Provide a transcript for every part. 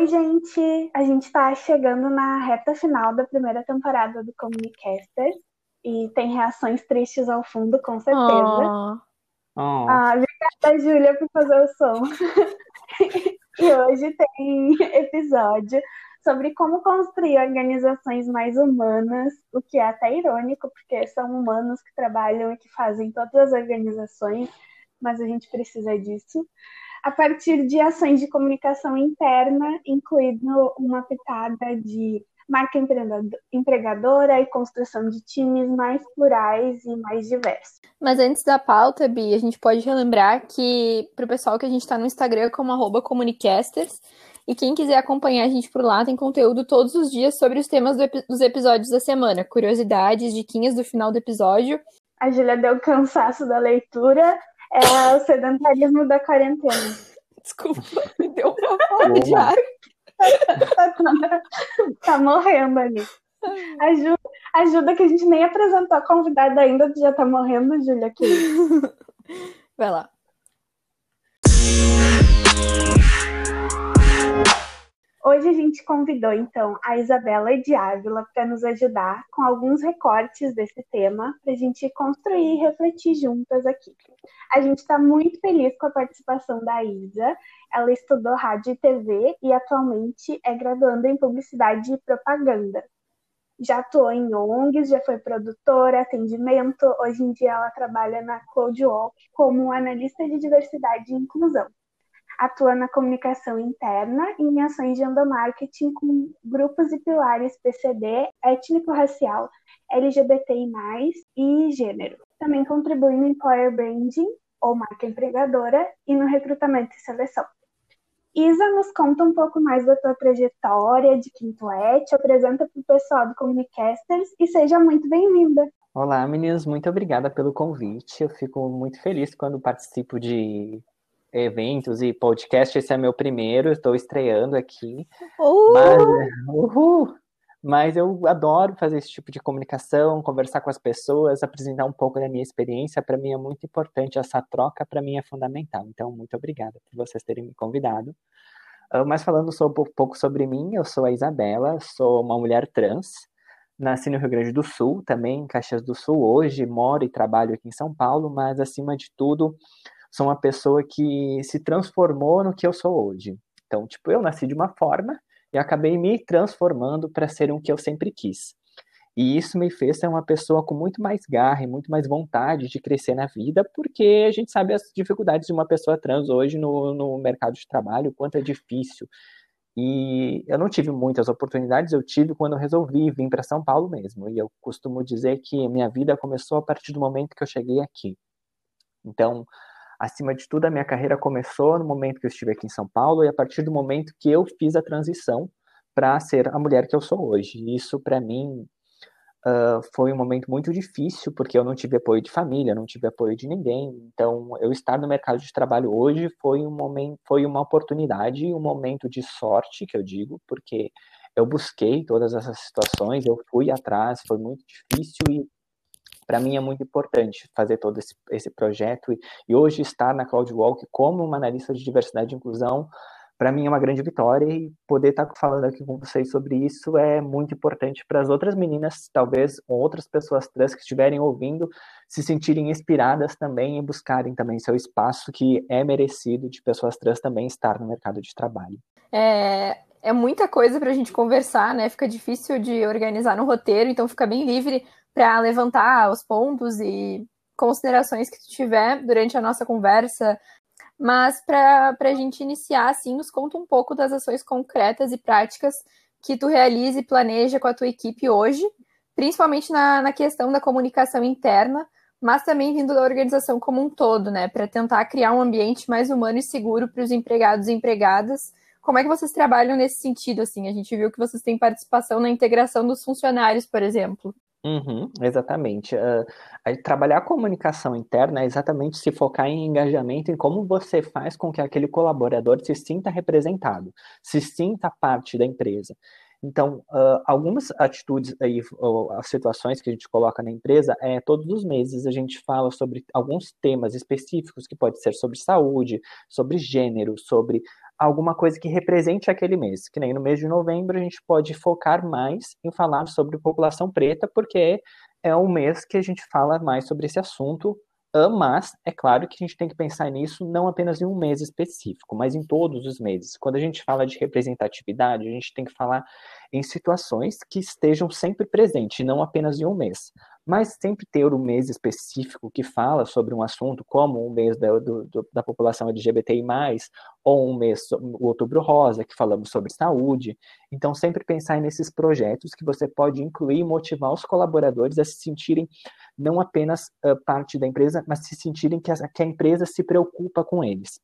Oi, gente! A gente está chegando na reta final da primeira temporada do Comunicaster e tem reações tristes ao fundo, com certeza. Oh. Oh. Ah, obrigada, Júlia, por fazer o som. e hoje tem episódio sobre como construir organizações mais humanas, o que é até irônico, porque são humanos que trabalham e que fazem todas as organizações, mas a gente precisa disso a partir de ações de comunicação interna, incluindo uma pitada de marca empregadora e construção de times mais plurais e mais diversos. Mas antes da pauta, Bi, a gente pode relembrar que para o pessoal que a gente está no Instagram como arroba comunicasters, e quem quiser acompanhar a gente por lá, tem conteúdo todos os dias sobre os temas do, dos episódios da semana, curiosidades, diquinhas do final do episódio. A Julia deu cansaço da leitura, é o sedentarismo da quarentena. Desculpa, me deu uma fome de ar. tá morrendo ali. Ajuda, ajuda que a gente nem apresentou a convidada ainda, já tá morrendo, Júlia, aqui. Vai lá. Hoje a gente convidou então a Isabela de Ávila para nos ajudar com alguns recortes desse tema para a gente construir e refletir juntas aqui. A gente está muito feliz com a participação da Isa. Ela estudou rádio e TV e atualmente é graduanda em publicidade e propaganda. Já atuou em ONGs, já foi produtora, atendimento. Hoje em dia ela trabalha na Cloudwalk como analista de diversidade e inclusão atua na comunicação interna e em ações de endomarketing com grupos e pilares PCD, étnico-racial, LGBTI+, e gênero. Também contribui no Employer Branding, ou marca empregadora, e no recrutamento e seleção. Isa, nos conta um pouco mais da tua trajetória de Quinto Et, apresenta para o pessoal do Comunicasters e seja muito bem-vinda. Olá, meninas, muito obrigada pelo convite. Eu fico muito feliz quando participo de eventos e podcast. Esse é meu primeiro, estou estreando aqui. Uhul. Mas, uhul, mas eu adoro fazer esse tipo de comunicação, conversar com as pessoas, apresentar um pouco da minha experiência. Para mim é muito importante, essa troca para mim é fundamental. Então, muito obrigada por vocês terem me convidado. Uh, mas falando sobre, um pouco sobre mim, eu sou a Isabela, sou uma mulher trans, nasci no Rio Grande do Sul, também em Caxias do Sul. Hoje moro e trabalho aqui em São Paulo, mas acima de tudo, sou uma pessoa que se transformou no que eu sou hoje. Então, tipo, eu nasci de uma forma e acabei me transformando para ser um que eu sempre quis. E isso me fez ser uma pessoa com muito mais garra e muito mais vontade de crescer na vida, porque a gente sabe as dificuldades de uma pessoa trans hoje no, no mercado de trabalho, o quanto é difícil. E eu não tive muitas oportunidades, eu tive quando eu resolvi vir para São Paulo mesmo. E eu costumo dizer que minha vida começou a partir do momento que eu cheguei aqui. Então, acima de tudo, a minha carreira começou no momento que eu estive aqui em São Paulo e a partir do momento que eu fiz a transição para ser a mulher que eu sou hoje. Isso, para mim, uh, foi um momento muito difícil, porque eu não tive apoio de família, não tive apoio de ninguém. Então, eu estar no mercado de trabalho hoje foi um momento, foi uma oportunidade, um momento de sorte, que eu digo, porque eu busquei todas essas situações, eu fui atrás, foi muito difícil e para mim é muito importante fazer todo esse, esse projeto e, e, hoje estar na CloudWalk como uma analista de diversidade e inclusão, para mim é uma grande vitória e poder estar tá falando aqui com vocês sobre isso é muito importante para as outras meninas, talvez ou outras pessoas trans que estiverem ouvindo, se sentirem inspiradas também e buscarem também seu espaço que é merecido de pessoas trans também estar no mercado de trabalho. É, é muita coisa para a gente conversar, né? Fica difícil de organizar no roteiro, então fica bem livre para levantar os pontos e considerações que tu tiver durante a nossa conversa. Mas para a gente iniciar, assim, nos conta um pouco das ações concretas e práticas que tu realiza e planeja com a tua equipe hoje, principalmente na, na questão da comunicação interna, mas também vindo da organização como um todo, né? Para tentar criar um ambiente mais humano e seguro para os empregados e empregadas. Como é que vocês trabalham nesse sentido? Assim, a gente viu que vocês têm participação na integração dos funcionários, por exemplo. Uhum, exatamente. Uh, trabalhar a comunicação interna é exatamente se focar em engajamento, em como você faz com que aquele colaborador se sinta representado, se sinta parte da empresa. Então, uh, algumas atitudes ou, as situações que a gente coloca na empresa, é todos os meses a gente fala sobre alguns temas específicos que pode ser sobre saúde, sobre gênero, sobre alguma coisa que represente aquele mês. Que nem no mês de novembro a gente pode focar mais em falar sobre população preta, porque é o mês que a gente fala mais sobre esse assunto mas é claro que a gente tem que pensar nisso não apenas em um mês específico, mas em todos os meses. Quando a gente fala de representatividade, a gente tem que falar em situações que estejam sempre presentes, não apenas em um mês. Mas sempre ter um mês específico que fala sobre um assunto, como um mês da, do, da população LGBTI, ou um mês, o Outubro Rosa, que falamos sobre saúde. Então, sempre pensar nesses projetos que você pode incluir e motivar os colaboradores a se sentirem não apenas uh, parte da empresa, mas se sentirem que a, que a empresa se preocupa com eles.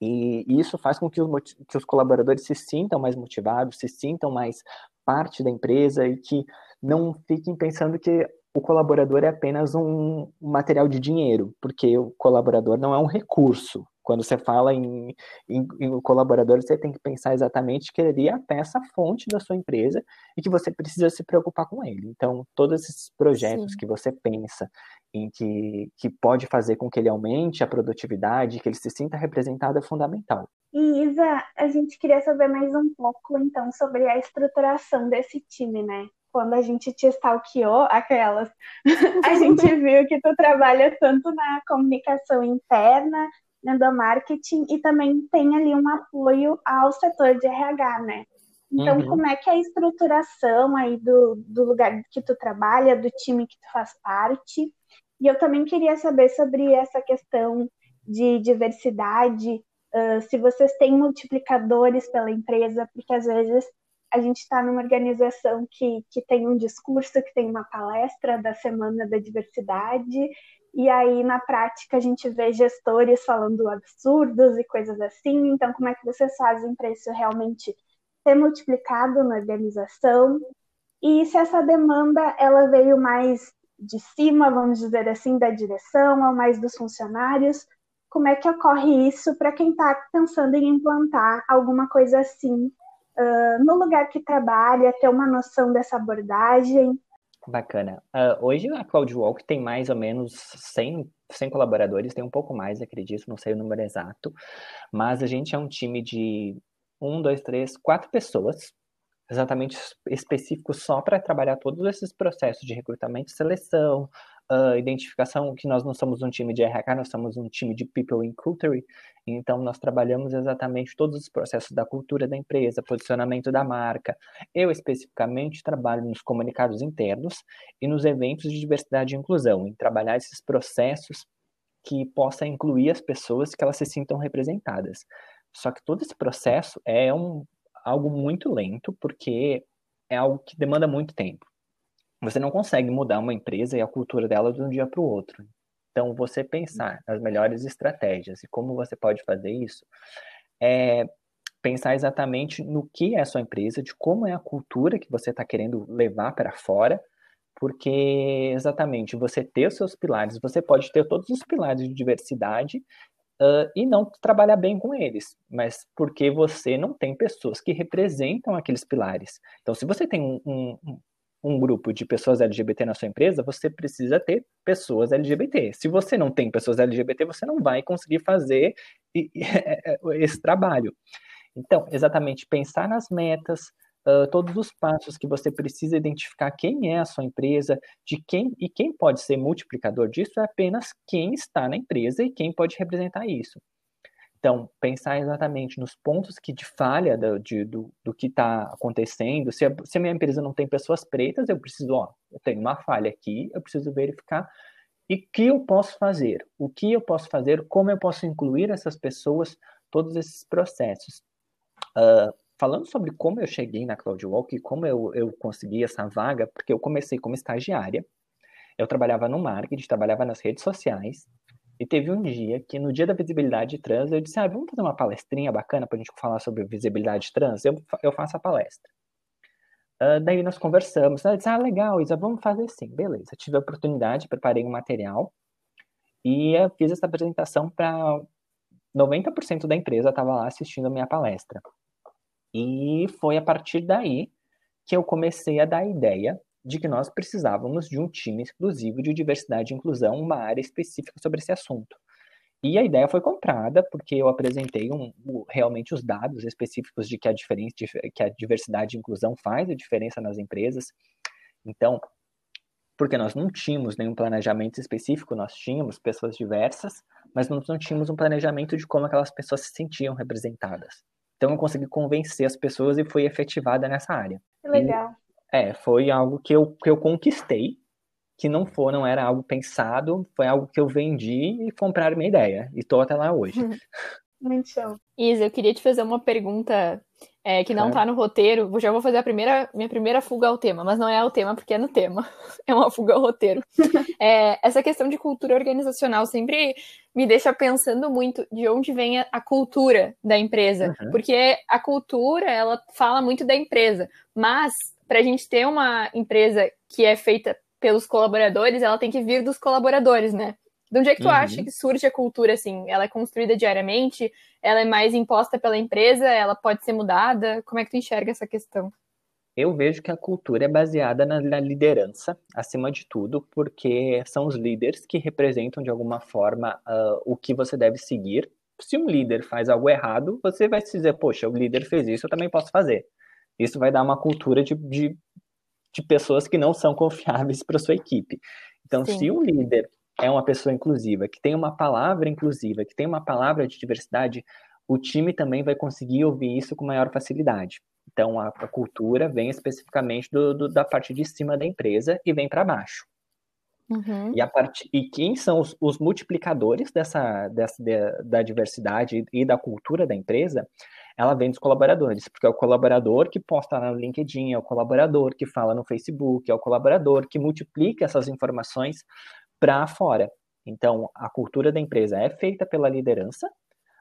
E isso faz com que os, que os colaboradores se sintam mais motivados, se sintam mais parte da empresa e que não fiquem pensando que o colaborador é apenas um material de dinheiro, porque o colaborador não é um recurso. Quando você fala em, em, em colaborador, você tem que pensar exatamente que ele é a peça fonte da sua empresa e que você precisa se preocupar com ele. Então, todos esses projetos Sim. que você pensa em que, que pode fazer com que ele aumente a produtividade, que ele se sinta representado, é fundamental. E Isa, a gente queria saber mais um pouco, então, sobre a estruturação desse time, né? Quando a gente te stalkeou, aquelas, a gente viu que tu trabalha tanto na comunicação interna, né, do marketing, e também tem ali um apoio ao setor de RH, né? Então, uhum. como é que é a estruturação aí do, do lugar que tu trabalha, do time que tu faz parte? E eu também queria saber sobre essa questão de diversidade, uh, se vocês têm multiplicadores pela empresa, porque às vezes a gente está numa organização que, que tem um discurso, que tem uma palestra da Semana da Diversidade, e aí na prática a gente vê gestores falando absurdos e coisas assim. Então, como é que vocês fazem para isso realmente ser multiplicado na organização? E se essa demanda ela veio mais de cima, vamos dizer assim, da direção ou mais dos funcionários? Como é que ocorre isso para quem está pensando em implantar alguma coisa assim uh, no lugar que trabalha, ter uma noção dessa abordagem. Bacana. Uh, hoje a CloudWalk tem mais ou menos 100, 100 colaboradores, tem um pouco mais, acredito, não sei o número exato, mas a gente é um time de um, dois, três, quatro pessoas, exatamente específico só para trabalhar todos esses processos de recrutamento e seleção, uh, identificação que nós não somos um time de RH, nós somos um time de People in Culture, então nós trabalhamos exatamente todos os processos da cultura da empresa, posicionamento da marca. Eu especificamente trabalho nos comunicados internos e nos eventos de diversidade e inclusão, em trabalhar esses processos que possa incluir as pessoas que elas se sintam representadas. Só que todo esse processo é um, algo muito lento, porque é algo que demanda muito tempo. Você não consegue mudar uma empresa e a cultura dela de um dia para o outro. Então, você pensar nas melhores estratégias e como você pode fazer isso, é pensar exatamente no que é a sua empresa, de como é a cultura que você está querendo levar para fora, porque exatamente você ter os seus pilares, você pode ter todos os pilares de diversidade uh, e não trabalhar bem com eles, mas porque você não tem pessoas que representam aqueles pilares. Então, se você tem um, um, um grupo de pessoas LGBT na sua empresa, você precisa ter pessoas LGBT. Se você não tem pessoas LGBT, você não vai conseguir fazer esse trabalho. Então, exatamente pensar nas metas, uh, todos os passos que você precisa identificar quem é a sua empresa, de quem e quem pode ser multiplicador disso é apenas quem está na empresa e quem pode representar isso. Então, pensar exatamente nos pontos que de falha do, de, do, do que está acontecendo. Se a, se a, minha empresa não tem pessoas pretas, eu preciso, ó, eu tenho uma falha aqui, eu preciso verificar. E o que eu posso fazer? O que eu posso fazer? Como eu posso incluir essas pessoas, todos esses processos? Uh, falando sobre como eu cheguei na CloudWalk e como eu, eu consegui essa vaga, porque eu comecei como estagiária, eu trabalhava no marketing, trabalhava nas redes sociais, e teve um dia que, no dia da visibilidade trans, eu disse: ah, vamos fazer uma palestrinha bacana para a gente falar sobre visibilidade trans? Eu, eu faço a palestra. Uh, daí nós conversamos. Ela disse: ah, legal, Isa, vamos fazer sim. Beleza. Tive a oportunidade, preparei um material e fiz essa apresentação para 90% da empresa estava lá assistindo a minha palestra. E foi a partir daí que eu comecei a dar ideia de que nós precisávamos de um time exclusivo de diversidade e inclusão, uma área específica sobre esse assunto. E a ideia foi comprada porque eu apresentei um, realmente os dados específicos de que a, diferença, que a diversidade e inclusão faz a diferença nas empresas. Então, porque nós não tínhamos nenhum planejamento específico, nós tínhamos pessoas diversas, mas nós não tínhamos um planejamento de como aquelas pessoas se sentiam representadas. Então eu consegui convencer as pessoas e fui efetivada nessa área. Legal. É, foi algo que eu, que eu conquistei, que não foi, não era algo pensado, foi algo que eu vendi e compraram minha ideia. E estou até lá hoje. Muito show. Isa, eu queria te fazer uma pergunta é, que não claro. tá no roteiro. Eu já vou fazer a primeira, minha primeira fuga ao tema, mas não é ao tema porque é no tema. É uma fuga ao roteiro. é, essa questão de cultura organizacional sempre me deixa pensando muito de onde vem a, a cultura da empresa. Uhum. Porque a cultura, ela fala muito da empresa. Mas, para a gente ter uma empresa que é feita pelos colaboradores, ela tem que vir dos colaboradores, né? De onde é que tu uhum. acha que surge a cultura, assim? Ela é construída diariamente? Ela é mais imposta pela empresa? Ela pode ser mudada? Como é que tu enxerga essa questão? Eu vejo que a cultura é baseada na, na liderança, acima de tudo, porque são os líderes que representam, de alguma forma, uh, o que você deve seguir. Se um líder faz algo errado, você vai se dizer, poxa, o líder fez isso, eu também posso fazer. Isso vai dar uma cultura de, de, de pessoas que não são confiáveis para sua equipe. Então, Sim. se o líder é uma pessoa inclusiva, que tem uma palavra inclusiva, que tem uma palavra de diversidade, o time também vai conseguir ouvir isso com maior facilidade. Então, a, a cultura vem especificamente do, do, da parte de cima da empresa e vem para baixo. Uhum. E, a e quem são os, os multiplicadores dessa, dessa de, da diversidade e da cultura da empresa? Ela vem dos colaboradores, porque é o colaborador que posta no LinkedIn, é o colaborador que fala no Facebook, é o colaborador que multiplica essas informações para fora. Então, a cultura da empresa é feita pela liderança,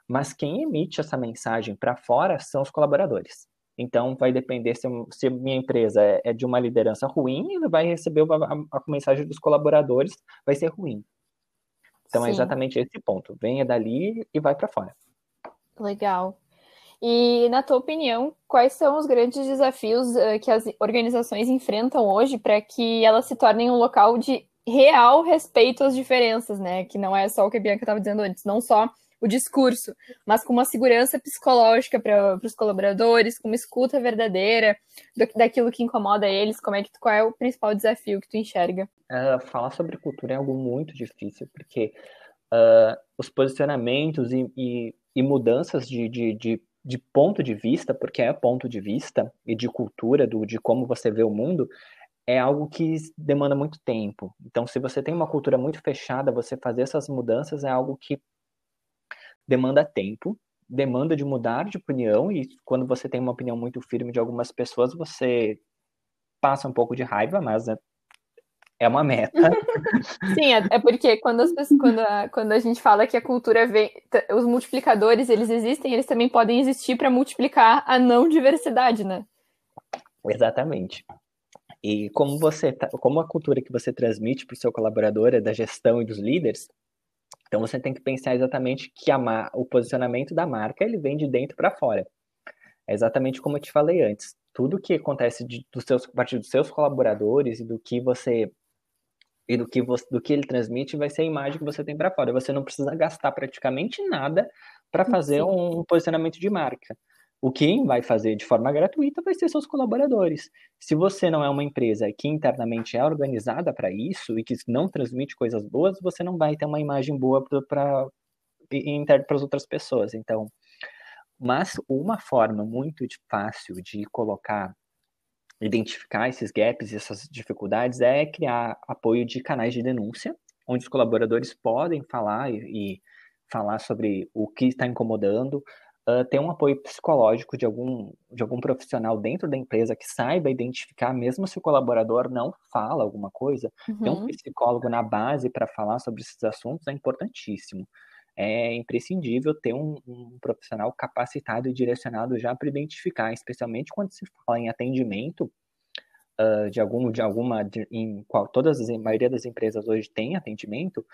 mas quem emite essa mensagem para fora são os colaboradores. Então, vai depender se, se minha empresa é, é de uma liderança ruim, ele vai receber a, a, mensagem dos colaboradores, vai ser ruim. Então, é Sim. é exatamente esse ponto. Venha dali e vai para fora. Legal. E, na tua opinião, quais são os grandes desafios uh, que as organizações enfrentam hoje para que elas se tornem um local de real respeito às diferenças, né? Que não é só o que a Bianca estava dizendo antes, não só o discurso, mas com uma segurança psicológica para os colaboradores, com uma escuta verdadeira do, daquilo que incomoda eles. Como é que qual é o principal desafio que tu enxerga? Uh, falar sobre cultura é algo muito difícil, porque uh, os posicionamentos e, e, e mudanças de, de, de, de, ponto de vista, porque é ponto de vista e de cultura do, de como você vê o mundo, é algo que demanda muito tempo. Então, se você tem uma cultura muito fechada, você fazer essas mudanças é algo que demanda tempo, demanda de mudar de opinião, e quando você tem uma opinião muito firme de algumas pessoas, você passa um pouco de raiva, mas é, é uma meta. Sim, é, é porque quando, as pessoas, quando, a, quando a gente fala que a cultura vem. Os multiplicadores, eles existem, eles também podem existir para multiplicar a não diversidade, né? Exatamente. E como você tá, como a cultura que você transmite para o seu colaborador é da gestão e dos líderes, então você tem que pensar exatamente que a, o posicionamento da marca ele vem de dentro para fora. É exatamente como eu te falei antes. Tudo que acontece de, dos seus, a partir dos seus colaboradores e do que você e do que, você, do que ele transmite vai ser a imagem que você tem para fora. Você não precisa gastar praticamente nada para fazer um posicionamento de marca. O quem vai fazer de forma gratuita vai ser seus colaboradores. Se você não é uma empresa que internamente é organizada para isso e que não transmite coisas boas, você não vai ter uma imagem boa para as outras pessoas. Então, mas uma forma muito fácil de colocar, identificar esses gaps e essas dificuldades é criar apoio de canais de denúncia, onde os colaboradores podem falar e, e falar sobre o que está incomodando, uh, ter um apoio psicológico de algum, de algum profissional dentro da empresa que saiba identificar, mesmo se o colaborador não fala alguma coisa, uhum. ter um uhum. psicólogo na base para falar sobre esses assuntos é importantíssimo. É imprescindível ter um, um profissional capacitado e direcionado já para identificar, especialmente quando se fala em atendimento, Uh, de algum de alguma de, em qual todas as maioria das empresas hoje tem atendimento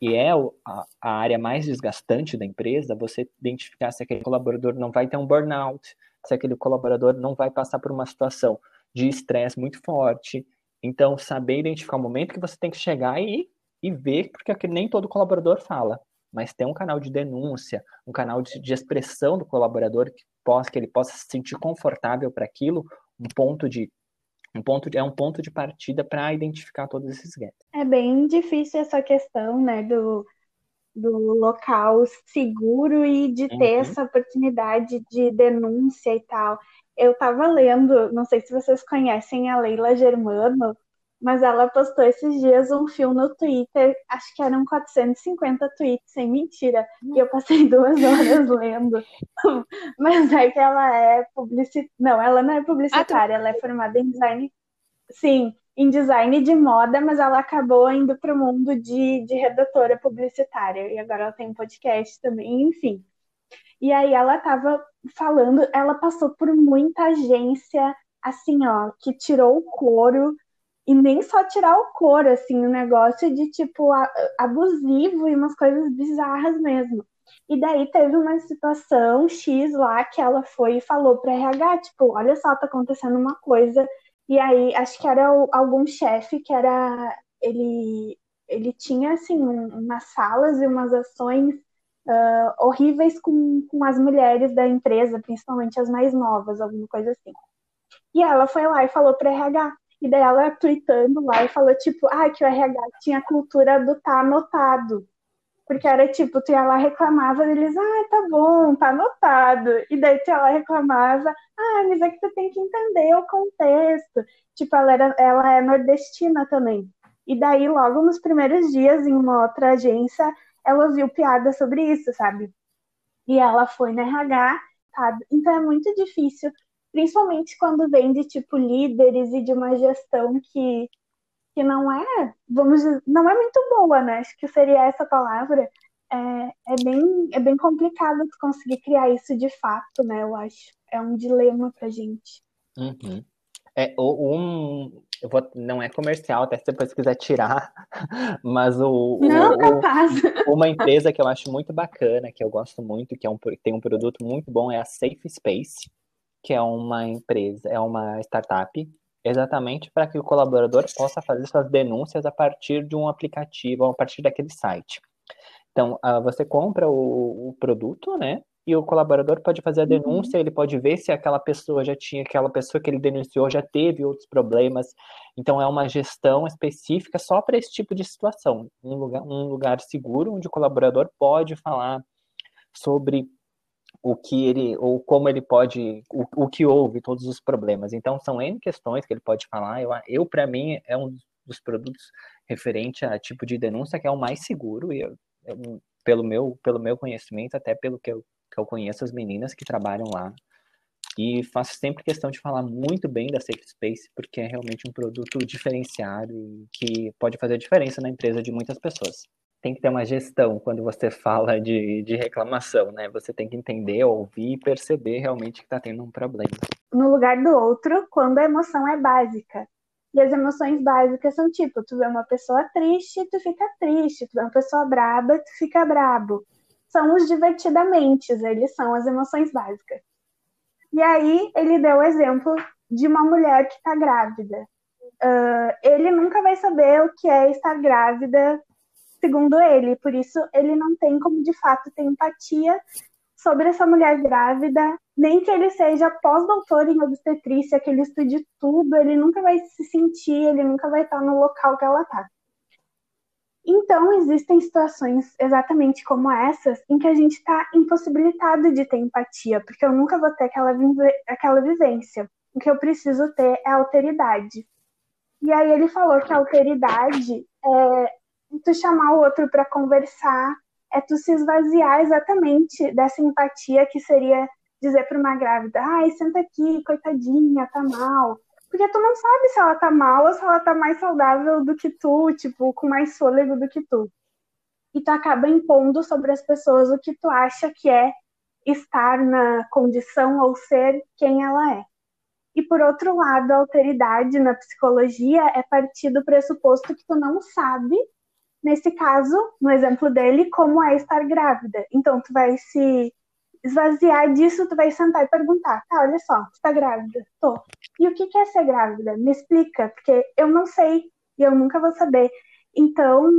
e é a, a, área mais desgastante da empresa, você identificar se aquele colaborador não vai ter um burnout, se aquele colaborador não vai passar por uma situação de estresse muito forte. Então, saber identificar o momento que você tem que chegar e, e ver, porque nem todo colaborador fala. Mas ter um canal de denúncia, um canal de, de expressão do colaborador que possa que ele possa se sentir confortável para aquilo, um ponto de um ponto de, é um ponto de partida para identificar todos esses gaps. É bem difícil essa questão, né, do, do local seguro e de ter uhum. essa oportunidade de denúncia e tal. Eu estava lendo, não sei se vocês conhecem a Leila Germano, mas ela postou esses dias um fio no Twitter, acho que eram 450 tweets, sem mentira, e eu passei duas horas lendo. mas é que ela é publicitária. Não, ela não é publicitária, ah, ela é formada em design. Sim, em design de moda, mas ela acabou indo para o mundo de, de redatora publicitária. E agora ela tem um podcast também, enfim. E aí ela estava falando, ela passou por muita agência, assim, ó, que tirou o couro e nem só tirar o couro, assim, o um negócio de tipo abusivo e umas coisas bizarras mesmo. E daí teve uma situação X lá que ela foi e falou para RH, tipo, olha só, tá acontecendo uma coisa. E aí acho que era algum chefe que era ele ele tinha assim umas salas e umas ações uh, horríveis com, com as mulheres da empresa, principalmente as mais novas, alguma coisa assim. E ela foi lá e falou para RH, e daí ela tweetando lá e falou, tipo, ah, que o RH tinha cultura do tá anotado. Porque era tipo, tu ia lá reclamava, eles, ah, tá bom, tá anotado. E daí tu ia lá reclamava, ah, mas é que tu tem que entender o contexto. Tipo, ela, era, ela é nordestina também. E daí, logo nos primeiros dias, em uma outra agência, ela viu piada sobre isso, sabe? E ela foi na RH, sabe? Então é muito difícil principalmente quando vem de tipo líderes e de uma gestão que, que não é, vamos dizer, não é muito boa, né? Acho que seria essa palavra. É, é, bem, é bem complicado conseguir criar isso de fato, né? Eu acho. É um dilema pra gente. Uhum. É, um, eu vou, não é comercial, até se depois quiser tirar, mas o, não, o, uma empresa que eu acho muito bacana, que eu gosto muito, que é um, tem um produto muito bom, é a Safe Space que é uma empresa, é uma startup, exatamente para que o colaborador possa fazer suas denúncias a partir de um aplicativo, a partir daquele site. Então, uh, você compra o, o, produto, né? E o colaborador pode fazer a uhum. denúncia, ele pode ver se aquela pessoa já tinha, aquela pessoa que ele denunciou já teve outros problemas. Então, é uma gestão específica só para esse tipo de situação. Um lugar, um lugar seguro onde o colaborador pode falar sobre o que ele, ou como ele pode, o, o que houve, todos os problemas. Então, são N questões que ele pode falar. Eu, eu para mim, é um dos produtos referente a tipo de denúncia que é o mais seguro, e eu, eu, pelo, meu, pelo meu conhecimento, até pelo que eu, que eu conheço as meninas que trabalham lá. E faço sempre questão de falar muito bem da Safe Space, porque é realmente um produto diferenciado e que pode fazer diferença na empresa de muitas pessoas tem que ter uma gestão quando você fala de, de reclamação, né? Você tem que entender, ouvir e perceber realmente que está tendo um problema. No lugar do outro, quando a emoção é básica. E as emoções básicas são tipo, tu vê uma pessoa triste, tu fica triste, tu vê uma pessoa braba, tu fica brabo. São os divertidamente, eles são as emoções básicas. E aí ele deu o exemplo de uma mulher que está grávida. Uh, ele nunca vai saber o que é estar grávida segundo ele. Por isso, ele não tem como de fato ter empatia sobre essa mulher grávida, nem que ele seja pós-doutor em obstetrícia, que ele estude tudo, ele nunca vai se sentir, ele nunca vai estar no local que ela está. Então, existem situações exatamente como essas em que a gente está impossibilitado de ter empatia, porque eu nunca vou ter aquela, aquela vivência. O que eu preciso ter é alteridade. E aí ele falou que a alteridade é tu chamar o outro para conversar, é tu se esvaziar exatamente dessa empatia que seria dizer para uma grávida, ai, senta aqui, coitadinha, tá mal. Porque tu não sabe se ela tá mal ou se ela tá mais saudável do que tu, tipo, com mais fôlego do que tu. E tu acaba impondo sobre as pessoas o que tu acha que é estar na condição ou ser quem ela é. E por outro lado, a alteridade na psicologia é partir do pressuposto que tu não sabe nesse caso, no exemplo dele, como é estar grávida. Então, tu vai se esvaziar disso, tu vai sentar e perguntar, tá, olha só, tu tá grávida? Tô. E o que é ser grávida? Me explica, porque eu não sei e eu nunca vou saber. Então,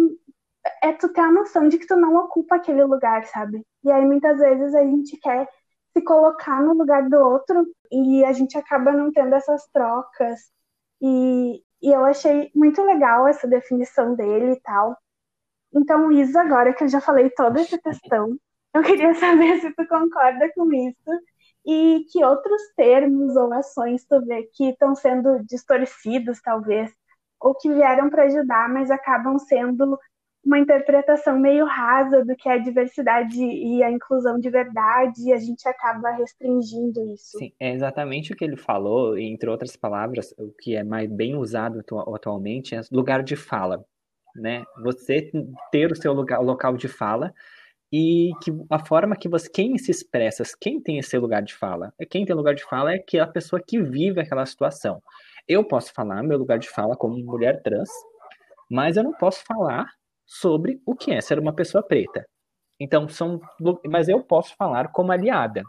é tu ter a noção de que tu não ocupa aquele lugar, sabe? E aí muitas vezes a gente quer se colocar no lugar do outro e a gente acaba não tendo essas trocas. E, e eu achei muito legal essa definição dele e tal. Então, Isa, agora que eu já falei toda essa questão, eu queria saber se tu concorda com isso e que outros termos ou ações tu vê que estão sendo distorcidos, talvez, ou que vieram para ajudar, mas acabam sendo uma interpretação meio rasa do que é a diversidade e a inclusão de verdade, e a gente acaba restringindo isso. Sim, é exatamente o que ele falou, entre outras palavras, o que é mais bem usado atualmente é lugar de fala, né? Você ter o seu lugar, local de fala e que a forma que você, quem se expressa, quem tem esse lugar de fala, é quem tem lugar de fala é que é a pessoa que vive aquela situação. Eu posso falar meu lugar de fala como mulher trans, mas eu não posso falar sobre o que é ser uma pessoa preta. Então, são. Mas eu posso falar como aliada,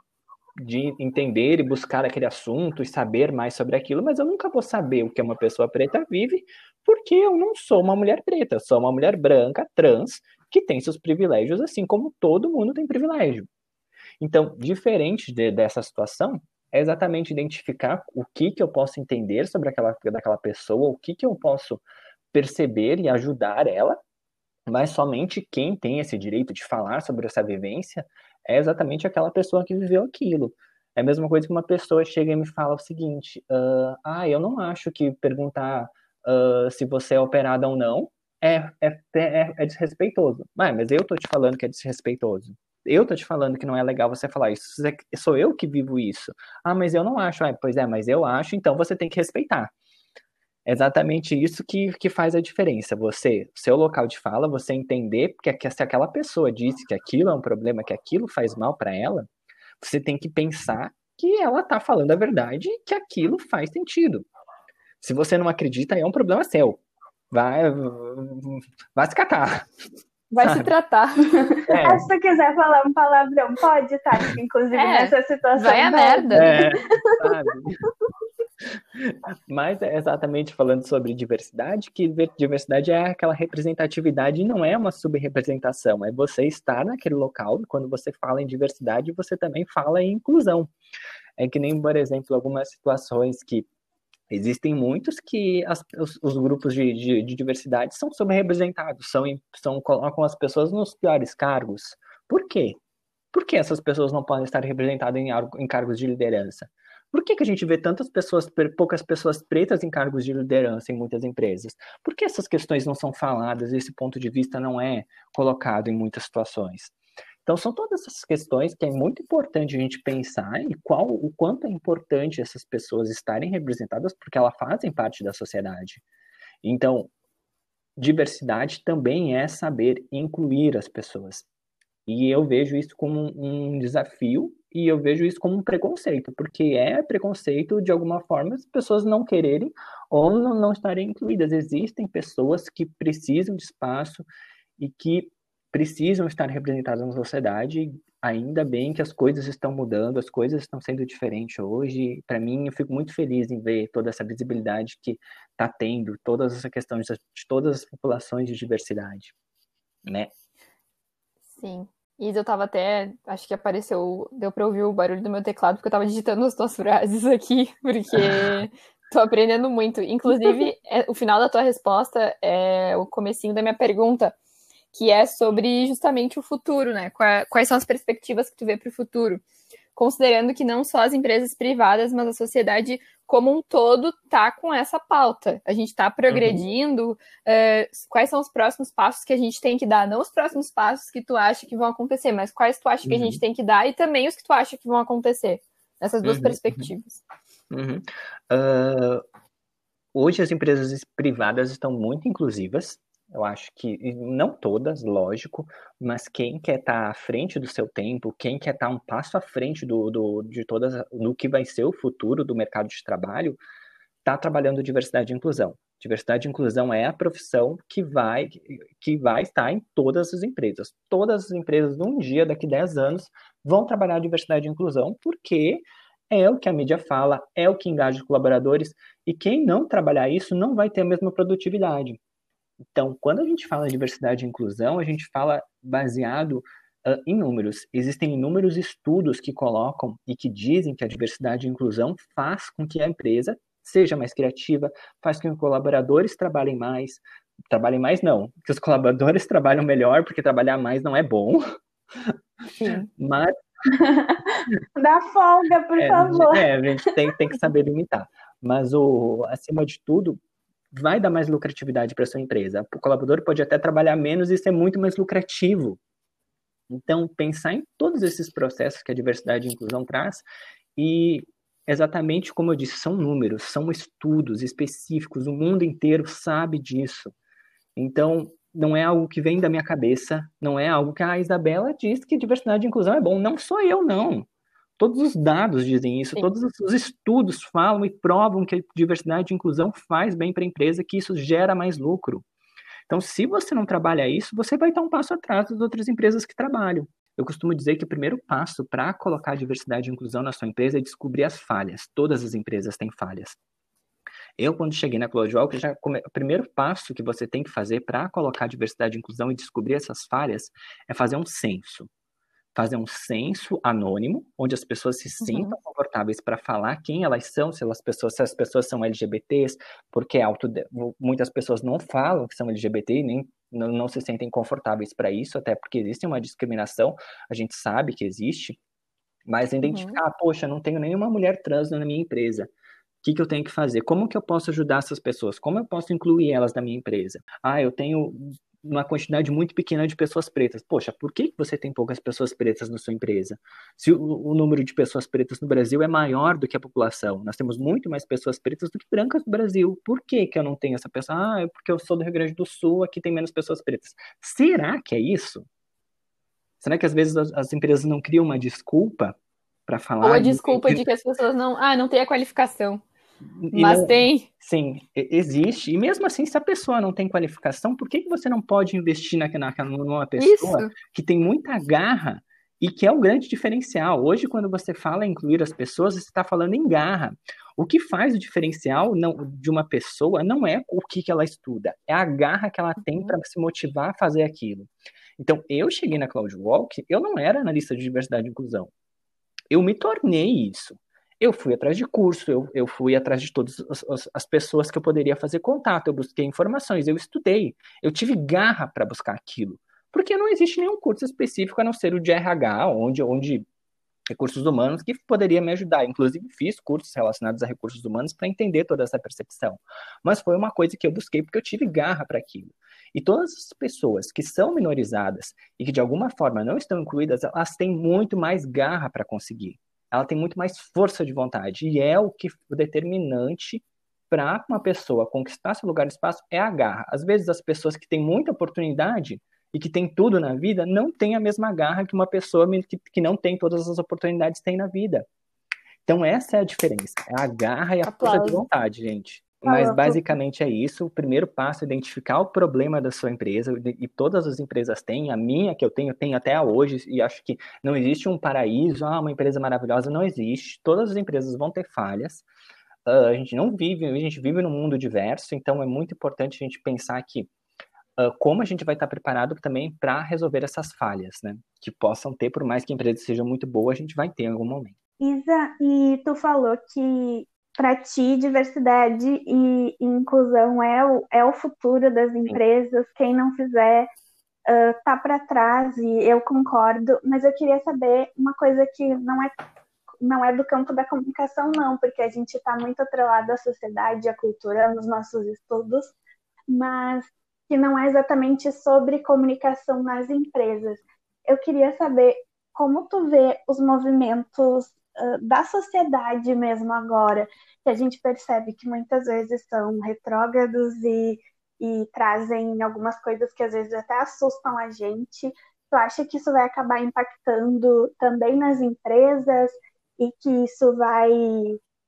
de entender e buscar aquele assunto e saber mais sobre aquilo, mas eu nunca vou saber o que uma pessoa preta vive, porque eu não sou uma mulher preta, sou uma mulher branca, trans, que tem seus privilégios, assim como todo mundo tem privilégio. Então, diferente de, dessa situação, é exatamente identificar o que, que eu posso entender sobre aquela daquela pessoa, o que, que eu posso perceber e ajudar ela mas somente quem tem esse direito de falar sobre essa vivência é exatamente aquela pessoa que viveu aquilo. É a mesma coisa que uma pessoa chega e me fala o seguinte: uh, ah, eu não acho que perguntar uh, se você é operada ou não é, é, é, é desrespeitoso. Mas, mas eu tô te falando que é desrespeitoso. Eu tô te falando que não é legal você falar isso. Sou eu que vivo isso. Ah, mas eu não acho. Ah, pois é, mas eu acho, então você tem que respeitar. É exatamente isso que, que faz a diferença. Você, seu local de fala, você entender que, que se aquela pessoa disse que aquilo é um problema, que aquilo faz mal para ela, você tem que pensar que ela está falando a verdade e que aquilo faz sentido. Se você não acredita, é um problema seu. Vai, vai se catar. Vai sabe? se tratar. É. Se tu quiser falar um palavrão, pode, tá? Inclusive é, nessa situação. Vai a merda. É, sabe? Mas é exatamente falando sobre diversidade, que diversidade é aquela representatividade e não é uma subrepresentação, é você estar naquele local e quando você fala em diversidade, você também fala em inclusão. É que nem, por exemplo, algumas situações que existem muitos que as, os, os, grupos de, de, de, diversidade são subrepresentados, são, são, colocam as pessoas nos piores cargos. Por quê? Por que essas pessoas não podem estar representadas em, em cargos de liderança? Por que, que a gente vê tantas pessoas, poucas pessoas pretas em cargos de liderança em muitas empresas? Por que essas questões não são faladas, esse ponto de vista não é colocado em muitas situações? Então, são todas essas questões que é muito importante a gente pensar e qual, o quanto é importante essas pessoas estarem representadas, porque elas fazem parte da sociedade. Então, diversidade também é saber incluir as pessoas. E eu vejo isso como um desafio e eu vejo isso como um preconceito, porque é preconceito de alguma forma as pessoas não quererem ou não, não estarem incluídas. Existem pessoas que precisam de espaço e que precisam estar representadas na sociedade. Ainda bem que as coisas estão mudando, as coisas estão sendo diferentes hoje. Para mim, eu fico muito feliz em ver toda essa visibilidade que está tendo, todas essa questões de todas as populações de diversidade, né? Sim, e eu tava até, acho que apareceu, deu pra ouvir o barulho do meu teclado, porque eu tava digitando as tuas frases aqui, porque tô aprendendo muito. Inclusive, é, o final da tua resposta é o comecinho da minha pergunta, que é sobre justamente o futuro, né? Quais são as perspectivas que tu vê para o futuro? Considerando que não só as empresas privadas, mas a sociedade como um todo está com essa pauta. A gente está progredindo. Uhum. Uh, quais são os próximos passos que a gente tem que dar? Não os próximos passos que tu acha que vão acontecer, mas quais tu acha uhum. que a gente uhum. tem que dar e também os que tu acha que vão acontecer. Nessas duas uhum. perspectivas. Uh, hoje as empresas privadas estão muito inclusivas. Eu acho que, não todas, lógico, mas quem quer estar tá à frente do seu tempo, quem quer estar tá um passo à frente do, do, de todas, no que vai ser o futuro do mercado de trabalho, está trabalhando diversidade e inclusão. Diversidade e inclusão é a profissão que vai, que vai estar em todas as empresas. Todas as empresas, num dia, daqui 10 anos, vão trabalhar diversidade e inclusão, porque é o que a mídia fala, é o que engaja os colaboradores, e quem não trabalhar isso não vai ter a mesma produtividade Então, quando a gente fala de diversidade e inclusão, a gente fala baseado uh, em números. Existem inúmeros estudos que colocam e que dizem que a diversidade e inclusão faz com que a empresa seja mais criativa, faz com que os colaboradores trabalhem mais, trabalhem mais não, que os colaboradores trabalham melhor, porque trabalhar mais não é bom. Sim. Mas Dá folga, por é, favor. É, a gente tem, tem que saber limitar. Mas o acima de tudo, vai dar mais lucratividade para sua empresa. O colaborador pode até trabalhar menos e ser muito mais lucrativo. Então, pensar em todos esses processos que a diversidade e inclusão traz e exatamente como eu disse, são números, são estudos específicos, o mundo inteiro sabe disso. Então, não é algo que vem da minha cabeça, não é algo que a Isabela diz que diversidade e inclusão é bom. Não sou eu, não. Todos os dados dizem isso, Sim. todos os estudos falam e provam que a diversidade e inclusão faz bem para a empresa, que isso gera mais lucro. Então, se você não trabalha isso, você vai estar um passo atrás das outras empresas que trabalham. Eu costumo dizer que o primeiro passo para colocar diversidade e inclusão na sua empresa é descobrir as falhas. Todas as empresas têm falhas. Eu, quando cheguei na CloudWalk, já come... o primeiro passo que você tem que fazer para colocar diversidade e inclusão e descobrir essas falhas é fazer um censo. Fazer um censo anônimo, onde as pessoas se uhum. sintam confortáveis para falar quem elas são, se, elas pessoas, se as pessoas são LGBTs, porque auto... muitas pessoas não falam que são LGBT e nem não, não se sentem confortáveis para isso, até porque existe uma discriminação, a gente sabe que existe, mas identificar, uhum. poxa, não tenho nenhuma mulher trans na minha empresa que, que eu tenho que fazer? Como que eu posso ajudar essas pessoas? Como eu posso incluir elas na minha empresa? Ah, eu tenho uma quantidade muito pequena de pessoas pretas. Poxa, por que você tem poucas pessoas pretas na sua empresa? Se o, o, número de pessoas pretas no Brasil é maior do que a população, nós temos muito mais pessoas pretas do que brancas no Brasil. Por que, que eu não tenho essa pessoa? Ah, é porque eu sou do Rio Grande do Sul, aqui tem menos pessoas pretas. Será que é isso? Será que às vezes as, as empresas não criam uma desculpa para falar? Ou a desculpa de... de que as pessoas não, ah, não tem a qualificação. Mas não, tem. Sim, existe. E mesmo assim, se a pessoa não tem qualificação, por que, que você não pode investir na, na, numa pessoa Isso. que tem muita garra e que é um grande diferencial? Hoje, quando você fala em incluir as pessoas, você está falando em garra. O que faz o diferencial não, de uma pessoa não é o que, que ela estuda, é a garra que ela tem para se motivar a fazer aquilo. Então, eu cheguei na CloudWalk, eu não era analista de diversidade e inclusão. Eu me tornei isso eu fui atrás de curso, eu, eu fui atrás de todas as, as, pessoas que eu poderia fazer contato, eu busquei informações, eu estudei, eu tive garra para buscar aquilo. Porque não existe nenhum curso específico a não ser o de RH, onde, onde recursos humanos, que poderia me ajudar. Inclusive, fiz cursos relacionados a recursos humanos para entender toda essa percepção. Mas foi uma coisa que eu busquei porque eu tive garra para aquilo. E todas as pessoas que são minorizadas e que de alguma forma não estão incluídas, elas têm muito mais garra para conseguir ela tem muito mais força de vontade. E é o que o determinante para uma pessoa conquistar seu lugar no espaço é a garra. Às vezes as pessoas que têm muita oportunidade e que têm tudo na vida não têm a mesma garra que uma pessoa que, que não tem todas as oportunidades tem na vida. Então essa é a diferença. É a garra e a Aplauso. força de vontade, gente. Mas basicamente é isso. O primeiro passo é identificar o problema da sua empresa, e todas as empresas têm, a minha que eu tenho, tenho até hoje, e acho que não existe um paraíso, ah, uma empresa maravilhosa, não existe. Todas as empresas vão ter falhas. Uh, a gente não vive, a gente vive num mundo diverso, então é muito importante a gente pensar que uh, como a gente vai estar preparado também para resolver essas falhas, né? Que possam ter, por mais que a empresa seja muito boa, a gente vai ter em algum momento. Isa, e tu falou que para ti, diversidade e, inclusão é o, é o futuro das empresas. Quem não fizer uh, tá para trás e eu concordo. Mas eu queria saber uma coisa que não é não é do campo da comunicação, não, porque a gente está muito atrelado à sociedade, à cultura nos nossos estudos, mas que não é exatamente sobre comunicação nas empresas. Eu queria saber como tu vê os movimentos da sociedade mesmo agora, que a gente percebe que muitas vezes são retrógrados e, e trazem algumas coisas que às vezes até assustam a gente. Tu acha que isso vai acabar impactando também nas empresas e que isso vai,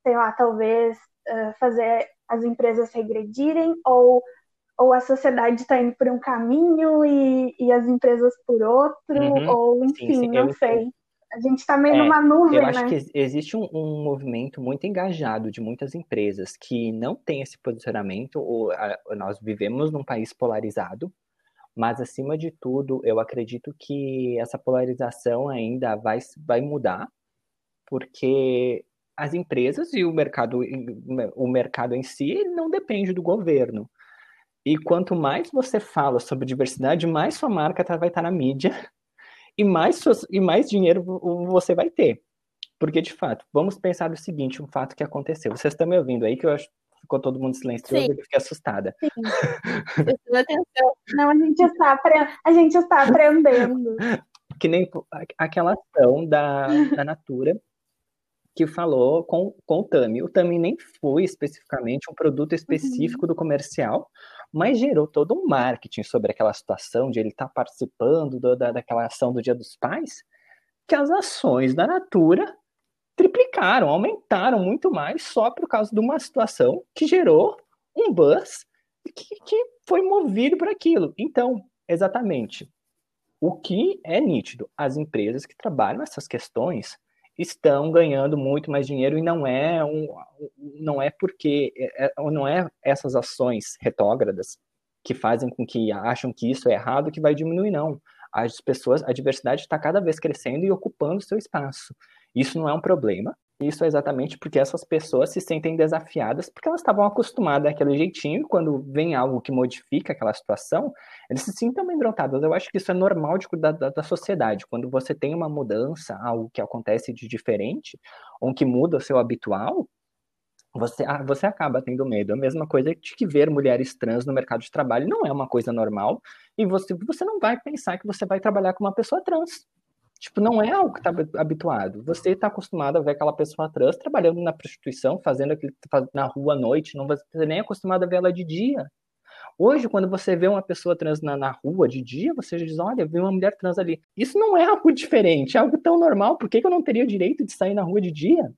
sei lá, talvez uh, fazer as empresas regredirem ou ou a sociedade está indo por um caminho e, e as empresas por outro, uhum. ou enfim, sim, sim. não eu, sei. A gente está meio é, numa nuvem, Eu acho né? que existe um, um, movimento muito engajado de muitas empresas que não tem esse posicionamento, ou a, nós vivemos num país polarizado, mas acima de tudo, eu acredito que essa polarização ainda vai, vai mudar, porque as empresas e o mercado, o mercado em si não depende do governo. E quanto mais você fala sobre diversidade, mais sua marca tá, vai estar tá na mídia e mais, e mais dinheiro você vai ter. Porque, de fato, vamos pensar no seguinte, um fato que aconteceu. Vocês estão me ouvindo aí, que eu acho que ficou todo mundo silencioso e fiquei assustada. Sim. atenção. Não, a gente está, a gente está aprendendo. Que nem aquela ação da, da Natura que falou com, com o Tami. O Tami nem foi especificamente um produto específico uhum. do comercial, mas gerou todo um marketing sobre aquela situação de ele estar tá participando do, da, daquela ação do Dia dos Pais, que as ações da Natura triplicaram, aumentaram muito mais só por causa de uma situação que gerou um buzz que, que foi movido por aquilo. Então, exatamente, o que é nítido, as empresas que trabalham essas questões estão ganhando muito mais dinheiro e não é um, não é porque é, é, não é essas ações retrógradas que fazem com que acham que isso é errado que vai diminuir não. As pessoas a diversidade está cada vez crescendo e ocupando seu espaço. Isso não é um problema isso é exatamente porque essas pessoas se sentem desafiadas porque elas estavam acostumadas àquele jeitinho e quando vem algo que modifica aquela situação, eles se sentem amedrontadas. Eu acho que isso é normal de, da, da, sociedade. Quando você tem uma mudança, algo que acontece de diferente, ou que muda o seu habitual, você, ah, você acaba tendo medo. A mesma coisa de que ver mulheres trans no mercado de trabalho não é uma coisa normal e você, você não vai pensar que você vai trabalhar com uma pessoa trans. Tipo, não é algo que tá habituado. Você está acostumado a ver aquela pessoa trans trabalhando na prostituição, fazendo aquilo na rua à noite, não você nem é acostumado a ver ela de dia. Hoje, quando você vê uma pessoa trans na, na rua de dia, você diz, olha, vi uma mulher trans ali. Isso não é algo diferente, é algo tão normal. Por que, que eu não teria o direito de sair na rua de dia?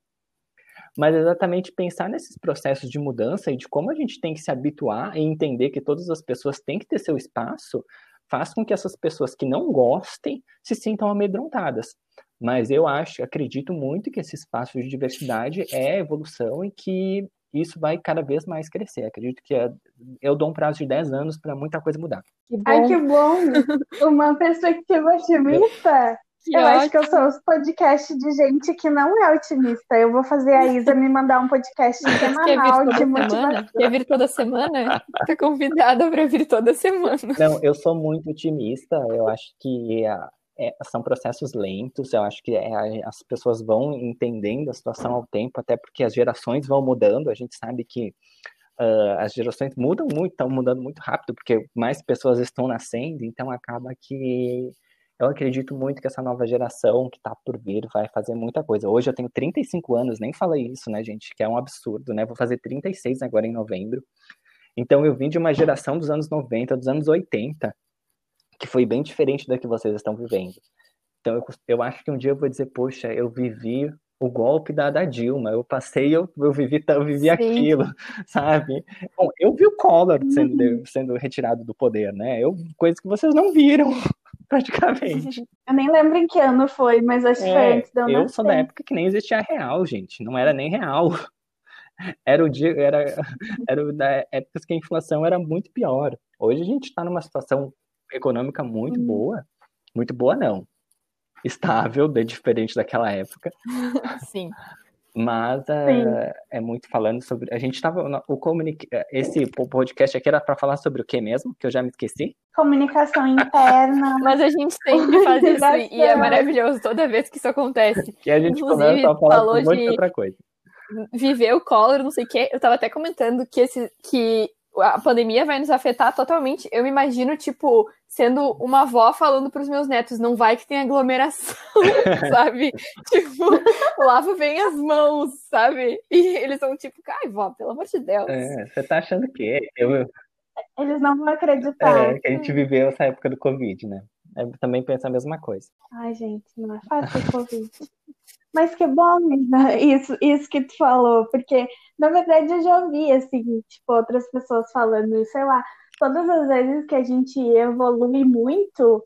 Mas exatamente pensar nesses processos de mudança e de como a gente tem que se habituar e entender que todas as pessoas têm que ter seu espaço, faz com que essas pessoas que não gostem se sintam amedrontadas. Mas eu acho, acredito muito que esse espaço de diversidade é evolução e que isso vai cada vez mais crescer. Acredito que é, eu dou um prazo de 10 anos para muita coisa mudar. Que Ai, que bom! Uma perspectiva otimista! Que eu ótimo. acho que eu sou os podcasts de gente que não é otimista. Eu vou fazer a Isa me mandar um podcast semanal de motivação. Quer vir toda semana? Tá convidada para vir toda semana. Não, eu sou muito otimista. Eu acho que é, são processos lentos. Eu acho que é, as pessoas vão entendendo a situação ao tempo, até porque as gerações vão mudando. A gente sabe que Uh, as gerações mudam muito, estão mudando muito rápido, porque mais pessoas estão nascendo, então acaba que eu acredito muito que essa nova geração que tá por vir vai fazer muita coisa. Hoje eu tenho 35 anos, nem falei isso, né, gente? Que é um absurdo, né? Vou fazer 36 agora em novembro. Então eu vim de uma geração dos anos 90, dos anos 80, que foi bem diferente da que vocês estão vivendo. Então eu, eu acho que um dia eu vou dizer, poxa, eu vivi o golpe da, da Dilma, eu passei, eu, eu vivi, eu vivi aquilo, sabe? Bom, eu vi o Collor sendo, uhum. sendo retirado do poder, né? Eu, coisas que vocês não viram. praticamente. Eu nem lembro em que ano foi, mas acho que é, foi antes da Eu sou da época que nem existia real, gente. Não era nem real. Era o dia, era, era da época que a inflação era muito pior. Hoje a gente está numa situação econômica muito hum. boa. Muito boa, não. Estável, bem diferente daquela época. Sim. Mas uh, é muito falando sobre. A gente estava. O comunic... Esse podcast aqui era para falar sobre o que mesmo? Que eu já me esqueci. Comunicação interna. Mas a gente sempre faz isso e é maravilhoso toda vez que isso acontece. Que a gente Inclusive, começa a falar um monte de outra coisa. Viver o Collor, não sei o quê. Eu estava até comentando que, esse, que a pandemia vai nos afetar totalmente. Eu me imagino, tipo, sendo uma avó falando para os meus netos, não vai que tem aglomeração, sabe? tipo, lava bem as mãos, sabe? E eles são tipo, ai, vó, pelo amor de Deus. É, você tá achando que eu... Eles não vão acreditar. É, que a gente viveu essa época do Covid, né? Eu também penso a mesma coisa. Ai, gente, não é fácil o Covid. Mas que bom, isso, isso que tu falou, porque na verdade eu já ouvi assim, tipo, outras pessoas falando, sei lá, todas as vezes que a gente evolui muito,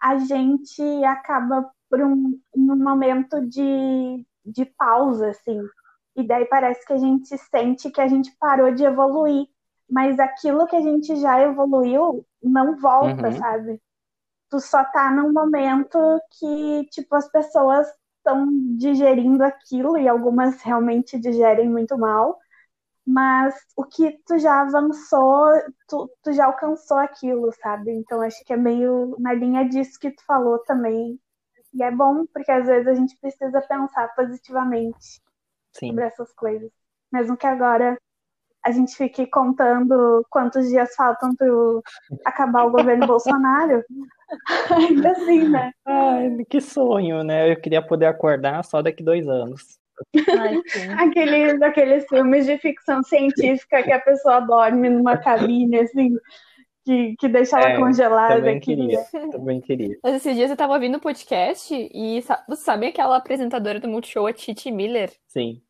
a gente acaba por um, um momento de, de pausa, assim. E daí parece que a gente sente que a gente parou de evoluir. Mas aquilo que a gente já evoluiu não volta, uhum. sabe? Tu só tá num momento que, tipo, as pessoas estão digerindo aquilo e algumas realmente digerem muito mal mas o que tu já avançou, tu, tu já alcançou aquilo, sabe? Então acho que é meio na linha disso que tu falou também. E é bom, porque às vezes a gente precisa pensar positivamente Sim. sobre essas coisas. Mesmo que agora a gente fique contando quantos dias faltam para acabar o governo Bolsonaro. Ainda assim, né? Ai, que sonho, né? Eu queria poder acordar só daqui dois anos. aqueles, aqueles filmes de ficção científica que a pessoa dorme numa cabine, assim, que, que deixa ela é, congelada. Também queria, também queria. Mas esses dias eu tava ouvindo o podcast e você sabe aquela apresentadora do Multishow, a Titi Miller? Sim.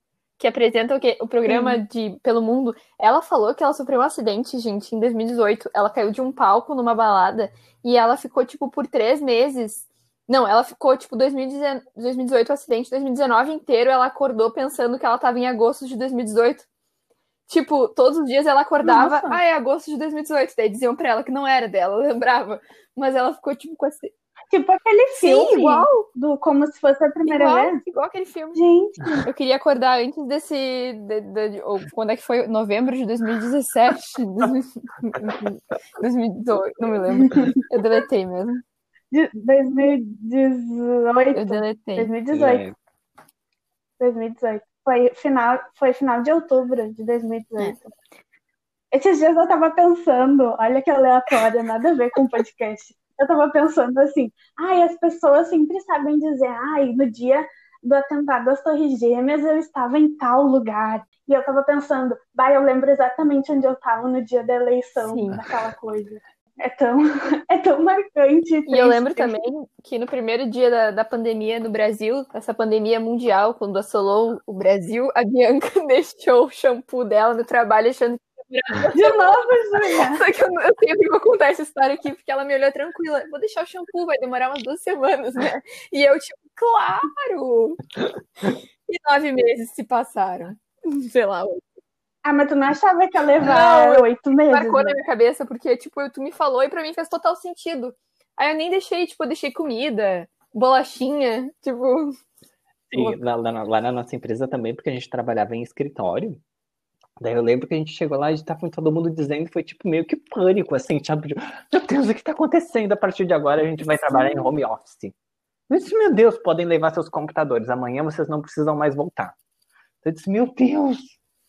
Que apresenta o, quê? o programa de pelo mundo. Ela falou que ela sofreu um acidente, gente, em 2018. Ela caiu de um palco numa balada e ela ficou, tipo, por três meses não, ela ficou, tipo, 2018 o acidente, 2019 inteiro ela acordou pensando que ela tava em agosto de 2018. Tipo, todos os dias ela acordava, Nossa. ah, é agosto de 2018. Daí diziam pra ela que não era dela, ela lembrava. Mas ela ficou, tipo, com esse. Tipo aquele filme. Sim, igual. Do Como se fosse a primeira igual, vez. Igual aquele filme. Gente. Eu queria acordar antes desse. De, de, de, ou quando é que foi? Novembro de 2017. 2018, não me lembro. Eu deletei mesmo. 2018. Eu deletei. 2018. 2018. Foi final, foi final de outubro de 2018. É. Esses dias eu tava pensando, olha que aleatória, nada a ver com o podcast. Eu tava pensando assim, ai, as pessoas sempre sabem dizer, ai, no dia do atentado às Torres Gêmeas eu estava em tal lugar. E eu tava pensando, vai, eu lembro exatamente onde eu estava no dia da eleição, Sim. daquela coisa. É tão, é tão marcante. E eu lembro também que no primeiro dia da, da pandemia no Brasil, essa pandemia mundial, quando assolou o Brasil, a Bianca deixou o shampoo dela no trabalho achando que de novo, Julia. Só que eu, eu tenho que contar essa história aqui, porque ela me olhou tranquila. Vou deixar o shampoo, vai demorar umas duas semanas, né? E eu, tipo, claro! E nove meses se passaram. Sei lá, ah, mas tu não achava que ia levar oito meses? Marcou né? na minha cabeça, porque, tipo, tu me falou e pra mim fez total sentido. Aí eu nem deixei, tipo, eu deixei comida, bolachinha, tipo. Sim, lá, lá, lá, na nossa empresa também, porque a gente trabalhava em escritório. Daí eu lembro que a gente chegou lá e tava todo mundo dizendo, foi tipo meio que pânico, assim, tipo, meu Deus, o que tá acontecendo? A partir de agora a gente vai trabalhar em home office. Eu disse, meu Deus, podem levar seus computadores, amanhã vocês não precisam mais voltar. Eu disse, meu Deus,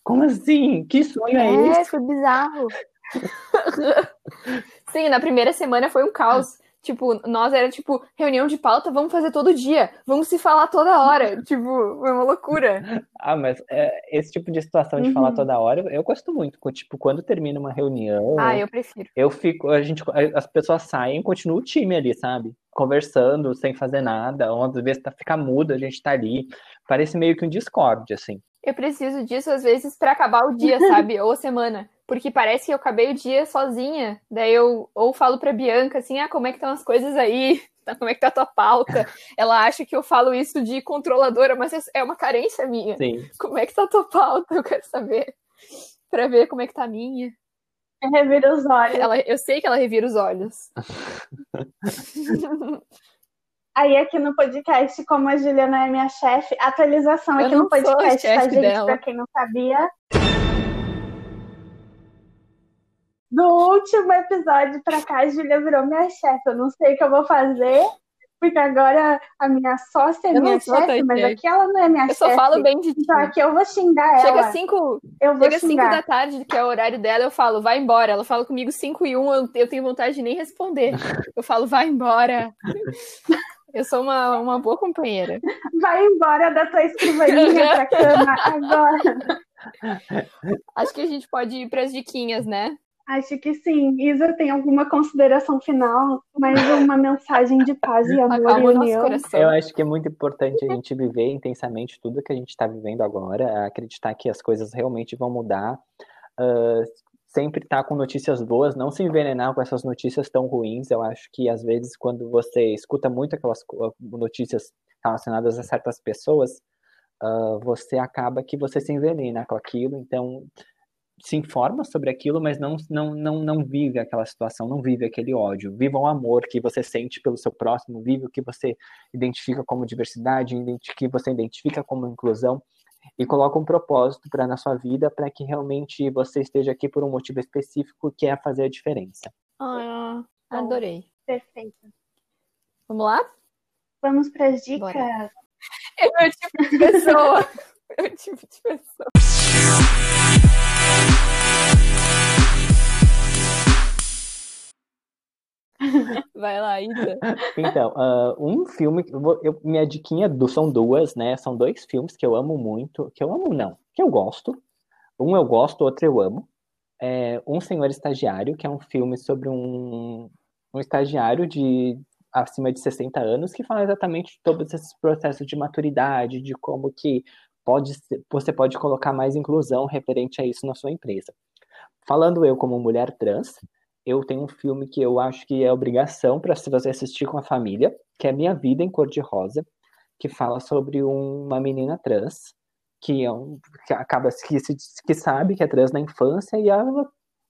como assim? Que sonho é, é esse? É, foi bizarro. Sim, na primeira semana foi um caos. Tipo, nós era tipo, reunião de pauta, vamos fazer todo dia, vamos se falar toda hora. tipo, foi uma loucura. Ah, mas é, esse tipo de situação de uhum. falar toda hora, eu gosto muito. Tipo, quando termina uma reunião. Ah, eu prefiro. Eu fico, a gente, as pessoas saem e continua o time ali, sabe? Conversando, sem fazer nada. Às vezes tá, fica mudo, a gente tá ali. Parece meio que um Discord, assim. Eu preciso disso às vezes para acabar o dia, sabe? ou a semana. Porque parece que eu acabei o dia sozinha. Daí eu ou falo pra Bianca assim: ah, como é que estão as coisas aí? Como é que tá a tua pauta? Ela acha que eu falo isso de controladora, mas é uma carência minha. Sim. Como é que tá a tua pauta? Eu quero saber. Pra ver como é que tá a minha. Revira os olhos. Ela, eu sei que ela revira os olhos. Aí aqui no podcast, como a Juliana é minha chefe, atualização aqui no podcast, tá, gente? Dela. Pra quem não sabia. Do último episódio pra cá, a Julia virou minha chefe. Eu não sei o que eu vou fazer, porque agora a minha sócia é eu minha chefe, mas aqui ela não é minha chefe. Eu só falo bem de ti. Então aqui eu vou xingar Chega ela. Cinco, eu vou Chega 5 da tarde, que é o horário dela, eu falo, vai embora. Ela fala comigo 5 e 1, um, eu, eu tenho vontade de nem responder. Eu falo, vai embora. Eu sou uma, uma boa companheira. Vai embora da tua escrivaninha pra cama agora. Acho que a gente pode ir para as diquinhas, né? Acho que sim. Isa, tem alguma consideração final? Mais uma mensagem de paz e amor Acalma e união? Eu acho que é muito importante a gente viver intensamente tudo que a gente está vivendo agora, acreditar que as coisas realmente vão mudar. Uh, sempre estar tá com notícias boas, não se envenenar com essas notícias tão ruins. Eu acho que às vezes quando você escuta muito aquelas notícias relacionadas a certas pessoas, uh, você acaba que você se envenena com aquilo. Então se informa sobre aquilo, mas não, não, não, não vive aquela situação, não vive aquele ódio. Viva o amor que você sente pelo seu próximo, vive o que você identifica como diversidade, que você identifica como inclusão e coloca um propósito para na sua vida para que realmente você esteja aqui por um motivo específico que é fazer a diferença. Ah, adorei. Perfeito. Vamos lá? Vamos para as dicas. Bora. É meu tipo de pessoa. meu tipo de pessoa. Vai lá, Ida. Então, uh, um filme, eu, minha diquinha do, são duas, né? São dois filmes que eu amo muito, que eu amo não, que eu gosto. Um eu gosto, outro eu amo. É Um Senhor Estagiário, que é um filme sobre um, um estagiário de acima de 60 anos que fala exatamente sobre esses processos de maturidade, de como que pode ser, você pode colocar mais inclusão referente a isso na sua empresa. Falando eu como mulher trans, eu tenho um filme que eu acho que é obrigação para você assistir com a família, que é Minha Vida em Cor de Rosa, que fala sobre uma menina trans que, é um, que acaba que, que sabe que é trans na infância e ela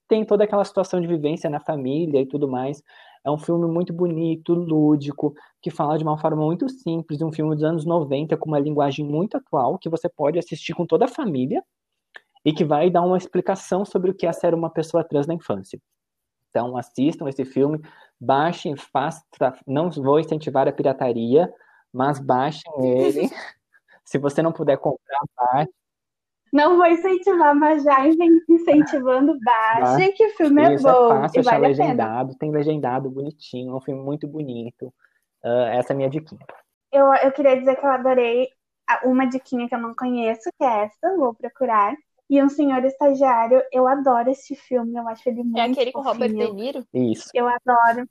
tem toda aquela situação de vivência na família e tudo mais. É um filme muito bonito, lúdico, que fala de uma forma muito simples, um filme dos anos 90 com uma linguagem muito atual, que você pode assistir com toda a família e que vai dar uma explicação sobre o que é ser uma pessoa trans na infância. Então, assistam esse filme, baixem, façam, não vou incentivar a pirataria, mas baixem ele. Se você não puder comprar, baixe. Não vou incentivar, mas já incentivando, baixem, que o filme é Isso, é bom. É fácil achar vale legendado, tem legendado bonitinho, é um filme muito bonito. Uh, essa é a minha diquinha. Eu, eu queria dizer que eu adorei uma diquinha que eu não conheço, que é essa, vou procurar, e Um Senhor Estagiário, eu adoro esse filme, eu acho ele é muito É aquele com o Robert De Niro? Isso. Eu adoro.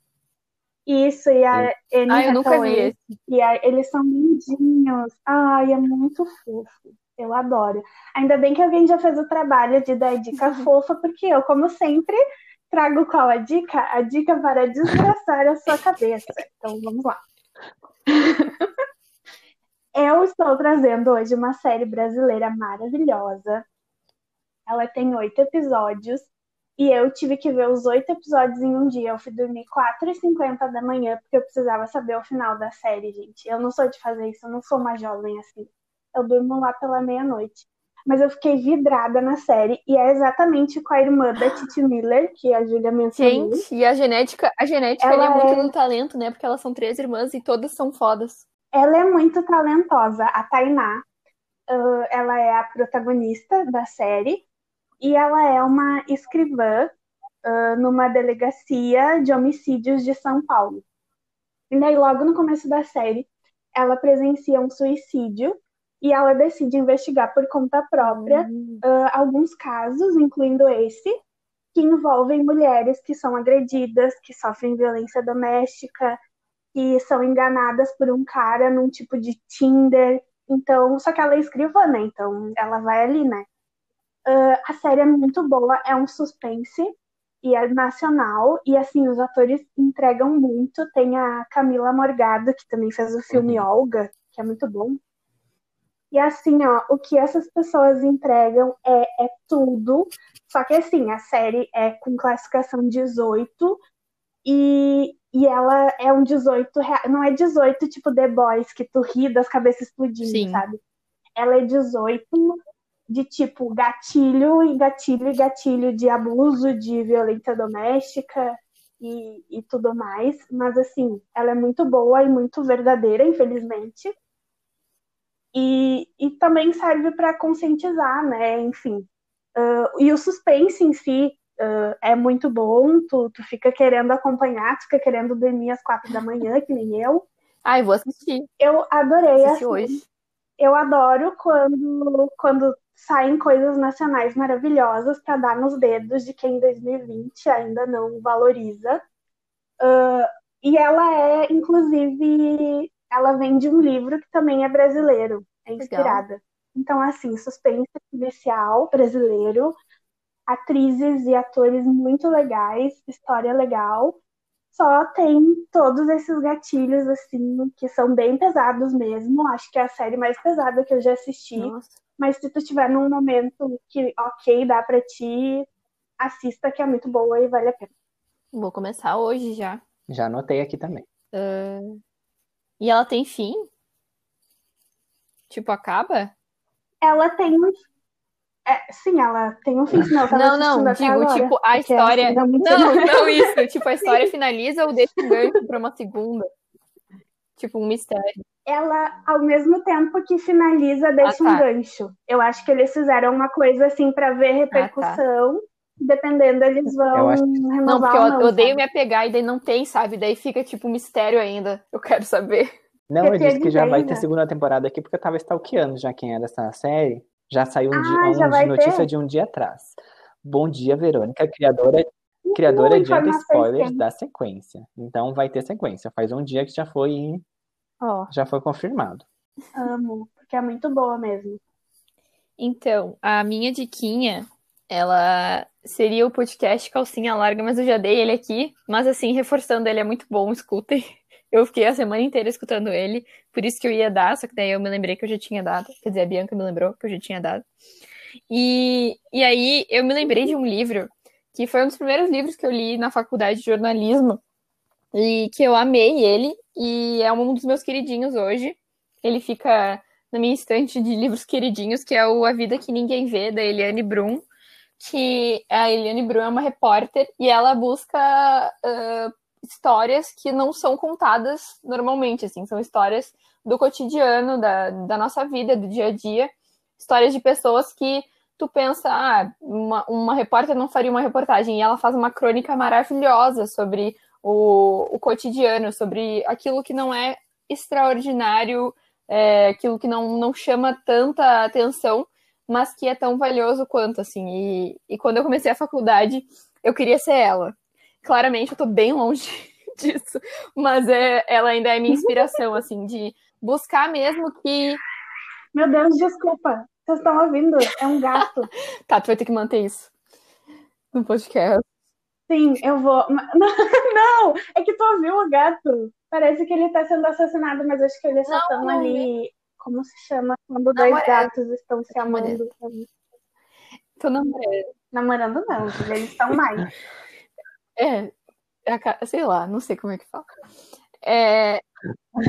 Isso, e a Anne Ah, eu nunca vi esse. E a, eles são lindinhos. Ai, é muito fofo. Eu adoro. Ainda bem que alguém já fez o trabalho de dar dica fofa, porque eu, como sempre, trago qual a dica? A dica para desgraçar a sua cabeça. Então, vamos lá. eu estou trazendo hoje uma série brasileira maravilhosa ela tem oito episódios e eu tive que ver os oito episódios em um dia. Eu fui dormir 4h50 da manhã porque eu precisava saber o final da série, gente. Eu não sou de fazer isso, eu não sou uma jovem assim. Eu durmo lá pela meia-noite. Mas eu fiquei vidrada na série e é exatamente com a irmã da Titi Miller, que a Julia mencionou. Gente, e a genética, a genética é muito é... do talento, né? Porque elas são três irmãs e todas são fodas. Ela é muito talentosa, a Tainá. Uh, ela é a protagonista da série e ela é uma escrivã uh, numa delegacia de homicídios de São Paulo. E daí, logo no começo da série, ela presencia um suicídio e ela decide investigar por conta própria uhum. uh, alguns casos, incluindo esse, que envolvem mulheres que são agredidas, que sofrem violência doméstica, que são enganadas por um cara num tipo de Tinder. Então, só que ela é escrivã, né? Então, ela vai ali, né? Uh, a série é muito boa, é um suspense e é nacional, e assim, os atores entregam muito. Tem a Camila Morgado, que também fez o filme uhum. Olga, que é muito bom. E assim, ó, o que essas pessoas entregam é, é tudo. Só que assim, a série é com classificação 18 e, e ela é um 18, não é 18 tipo The Boys, que tu ri das cabeças explodindo, Sim. sabe? Ela é 18 de tipo gatilho e gatilho e gatilho de abuso, de violência doméstica e, e tudo mais. Mas assim, ela é muito boa e muito verdadeira, infelizmente. E, e também serve para conscientizar, né? Enfim. Uh, e o suspense em si uh, é muito bom, tu, tu fica querendo acompanhar, tu fica querendo dormir às quatro da manhã, que nem eu. Ai, vou assistir. Eu adorei assistir assim, hoje. Eu adoro quando, quando saem coisas nacionais maravilhosas para dar nos dedos de quem em 2020 ainda não valoriza. Uh, e ela é, inclusive, ela vem de um livro que também é brasileiro, é inspirada. Legal. Então, assim, suspense policial brasileiro, atrizes e atores muito legais, história legal. Só tem todos esses gatilhos, assim, que são bem pesados mesmo. Acho que é a série mais pesada que eu já assisti. Nossa. Mas se tu estiver num momento que, ok, dá pra ti, assista, que é muito boa e vale a pena. Vou começar hoje já. Já anotei aqui também. Uh, E ela tem fim? Tipo, acaba? Ela tem um. É, sim, ela tem um fim. Não, Não, não, digo, agora, tipo, a porque história. Não, não isso. Tipo, a história finaliza ou deixa um gancho pra uma segunda? Tipo, um mistério. Ela, ao mesmo tempo que finaliza, deixa Ah, tá. um gancho. Eu acho que eles fizeram uma coisa assim pra ver repercussão. Dependendo, eles vão Eu acho renovar Não, porque ou eu, eu odeio sabe? me apegar e daí não tem, sabe? Daí fica, tipo, um mistério ainda. Eu quero saber. Não, eu disse que já vai ter segunda temporada aqui, porque eu tava stalkeando já quem era essa série. Já saiu um Ah, dia, um notícia ter? de um dia atrás. Bom dia, Verônica, criadora, criadora de spoilers da sequência. Então vai ter sequência. Faz um dia que já foi, Ó. já foi confirmado. Amo, porque é muito boa mesmo. Então, a minha diquinha, ela seria o podcast Calcinha Larga, mas eu já dei ele aqui. Mas assim, reforçando, ele é muito bom, escutem. Eu fiquei a semana inteira escutando ele, por isso que eu ia dar, só que daí eu me lembrei que eu já tinha dado. Quer dizer, a Bianca me lembrou que eu já tinha dado. E, e aí eu me lembrei de um livro, que foi um dos primeiros livros que eu li na faculdade de jornalismo, e que eu amei ele, e é um dos meus queridinhos hoje. Ele fica na minha estante de livros queridinhos, que é o A Vida Que Ninguém Vê, da Eliane Brum, que a Eliane Brum é uma repórter e ela busca ah, histórias que não são contadas normalmente, assim, são histórias do cotidiano, da, da nossa vida, do dia a dia, histórias de pessoas que tu pensa, ah, uma, uma repórter não faria uma reportagem, e ela faz uma crônica maravilhosa sobre o, o cotidiano, sobre aquilo que não é extraordinário, é, aquilo que não, não chama tanta atenção, mas que é tão valioso quanto, assim. E, e quando eu comecei a faculdade, eu queria ser ela. Claramente, eu tô bem longe disso, mas é, ela ainda é minha inspiração, assim, de buscar mesmo que. Meu Deus, desculpa. Vocês estão ouvindo? É um gato. Tá, tu vai ter que manter isso no podcast. Sim, eu vou. Ma- Não, é que tu ouviu o gato. Parece que ele tá sendo assassinado, mas acho que eles só Não, estão não ali. Como se chama? Quando dois Namorando. gatos estão se Namorando. amando. Tô namorando. Namorando não, eles estão mais. É, sei lá, não sei como é que fala. É,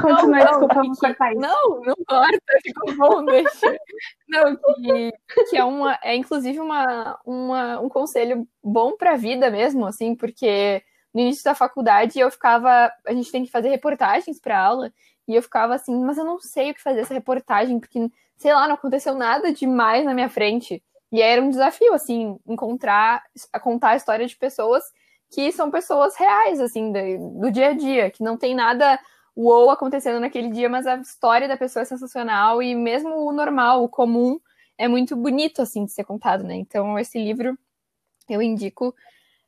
Continua, Não, desculpa, não, vamos que- cortar isso. Não, não corta, ficou bom, deixa. Não, que, que é uma, é inclusive uma, uma, um conselho bom pra vida mesmo, assim, porque no início da faculdade eu ficava, a gente tem que fazer reportagens pra aula, e eu ficava assim, mas eu não sei o que fazer essa reportagem, porque, sei lá, não aconteceu nada demais na minha frente. E aí era um desafio, assim, encontrar, contar a história de pessoas que são pessoas reais, assim, do, do dia a dia, que não tem nada uou acontecendo naquele dia, mas a história da pessoa é sensacional e mesmo o normal, o comum, é muito bonito, assim, de ser contado, né? Então, esse livro eu indico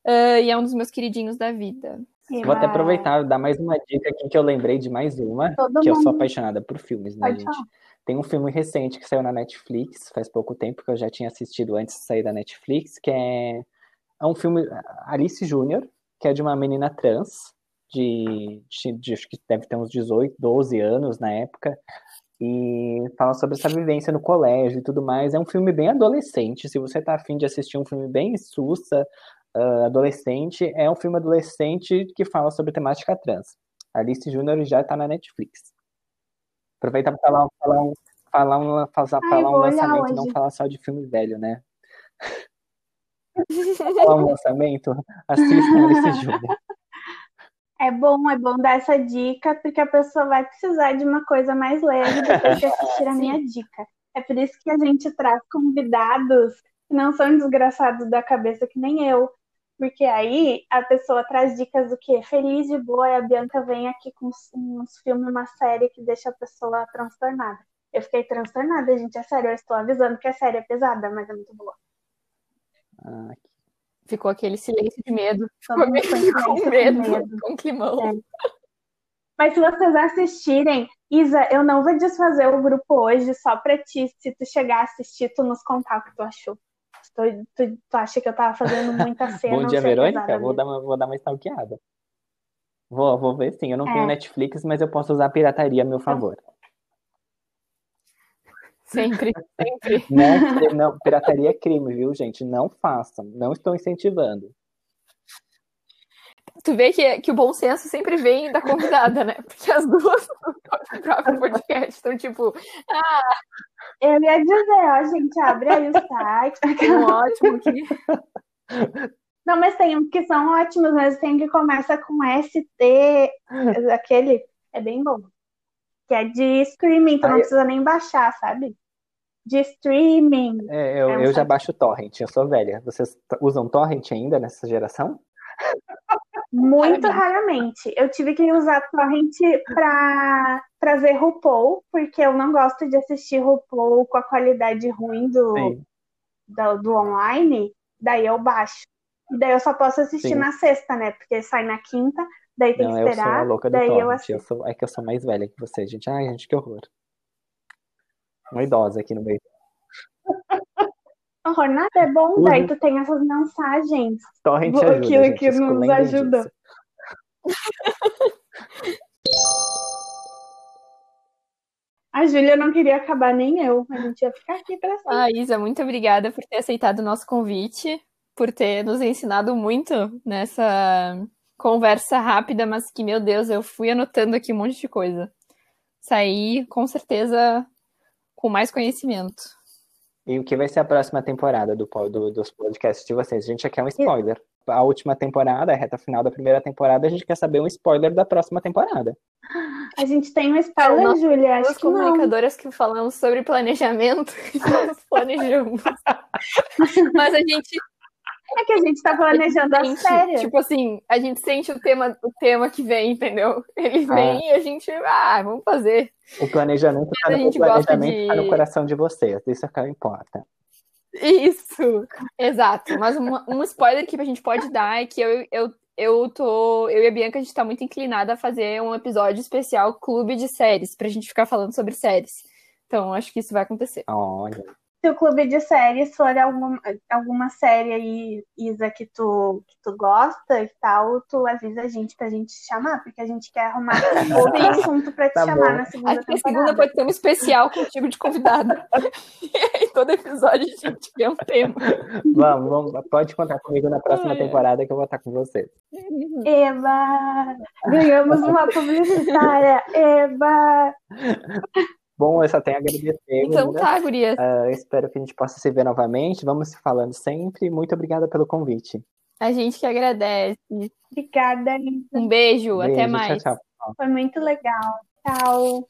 ah, e é um dos meus queridinhos da vida. Vou até aproveitar e dar mais uma dica aqui que eu lembrei de mais uma, Todo que eu sou apaixonada por filmes, né, Pode gente? falar. Tem um filme recente que saiu na Netflix, faz pouco tempo, que eu já tinha assistido antes de sair da Netflix, que é, é um filme Alice Júnior, que é de uma menina trans, de, de, de- acho que deve ter uns 18, 12 anos na época, e fala sobre essa vivência no colégio e tudo mais. É um filme bem adolescente, se você tá afim de assistir um filme bem sussa, ah, adolescente, é um filme adolescente que fala sobre temática trans. Alice Júnior já tá na Netflix. Aproveita para falar, falar um, falar um, fazer, Ai, falar um lançamento, não hoje. falar só de filme velho, né? Falar um lançamento, assista Alice Júnior. É bom, é bom dar essa dica, porque a pessoa vai precisar de uma coisa mais leve depois de assistir a minha dica. É por isso que a gente traz convidados que não são desgraçados da cabeça que nem eu. Porque aí a pessoa traz dicas do que? Feliz de boa, e a Bianca vem aqui com uns, uns filmes, uma série que deixa a pessoa transtornada. Eu fiquei transtornada, gente, é sério, eu estou avisando que a série é pesada, mas é muito boa. Ah, Ficou aquele silêncio de medo. Ficou meio com medo, medo. com climão. É. Mas se vocês assistirem, Isa, eu não vou desfazer o grupo hoje só pra ti. Se tu chegar a assistir, tu nos contar o que tu achou. Tu, tu, tu acha que eu tava fazendo muita cena? Bom dia, Verônica. Vou dar, uma, vou dar uma stalkeada. Vou, vou ver sim. Eu não é. tenho Netflix, mas eu posso usar a pirataria a meu favor. Sempre, sempre. Não, não, pirataria é crime, viu, gente? Não façam. Não estou incentivando. Tu vê que, que o bom senso sempre vem da convidada, né? Porque as duas no próprio podcast estão tipo, ah. Eu ia dizer, ó, gente, abre aí o site. Um ótimo aqui. Não, mas tem um que são ótimos, mas tem que começa com ST, aquele, é bem bom. Que é de streaming, então não precisa nem baixar, sabe? De streaming. É, eu, é um eu já baixo torrent, eu sou velha. Vocês usam torrent ainda nessa geração? Muito raramente. Eu tive que usar torrent para trazer RuPaul, porque eu não gosto de assistir RuPaul com a qualidade ruim do, do, do online. Daí eu baixo. E daí eu só posso assistir Sim. na sexta, né? Porque sai na quinta, daí tem não, que esperar. Eu sou a louca do daí torrent. eu assisto. Eu sou, é que eu sou mais velha que você, gente. Ai, gente, que horror. Uma idosa aqui no meio. Horror, nada é bom, daí tu tem essas mensagens. Torrent ajuda, Aquilo gente, que nos ajuda. A Júlia não queria acabar, nem eu. A gente ia ficar aqui pra sempre. Ah, Isa, muito obrigada por ter aceitado o nosso convite por ter nos ensinado muito nessa conversa rápida, mas que, meu Deus, eu fui anotando aqui um monte de coisa. Saí, com certeza, com mais conhecimento. E o que vai ser a próxima temporada do, do, dos podcasts de vocês? A gente já quer um spoiler. A última temporada, a reta final da primeira temporada, a gente quer saber um spoiler da próxima temporada. A gente tem um spoiler, Júlia. Acho que comunicadoras não. que falamos sobre planejamento nós planejamos. Mas a gente é que a gente tá planejando a, gente, série. Tipo assim, a gente sente o tema, o tema que vem, entendeu? Ele ah. vem ah. e a gente, ah, vamos fazer. O planejamento tá no, planejamento de... tá no coração de vocês, isso é que importa. Isso, exato. Mas um, um spoiler que a gente pode dar é que eu, eu, eu tô. Eu e a Bianca, a gente tá muito inclinada a fazer um episódio especial clube de séries, pra gente ficar falando sobre séries. Então, acho que isso vai acontecer. Olha se o clube de séries for alguma, alguma série aí, Isa, que tu, que tu gosta e tal, tu avisa a gente pra gente te chamar, porque a gente quer arrumar outro assunto pra te tá chamar bom. na segunda Acho temporada. a segunda pode ter um especial contigo de convidada. e aí todo episódio a gente vê um tema. Vamos, vamos, pode contar comigo na próxima é. temporada que eu vou estar com você. Eba! Ganhamos uma publicitária! Eba! Bom, eu só tenho a agradecer. Então né? tá, gurias. Uh, espero que a gente possa se ver novamente. Vamos se falando sempre. Muito obrigada pelo convite. A gente que agradece. Obrigada. Um beijo, beijo até mais. Tchau, tchau. Foi muito legal. Tchau.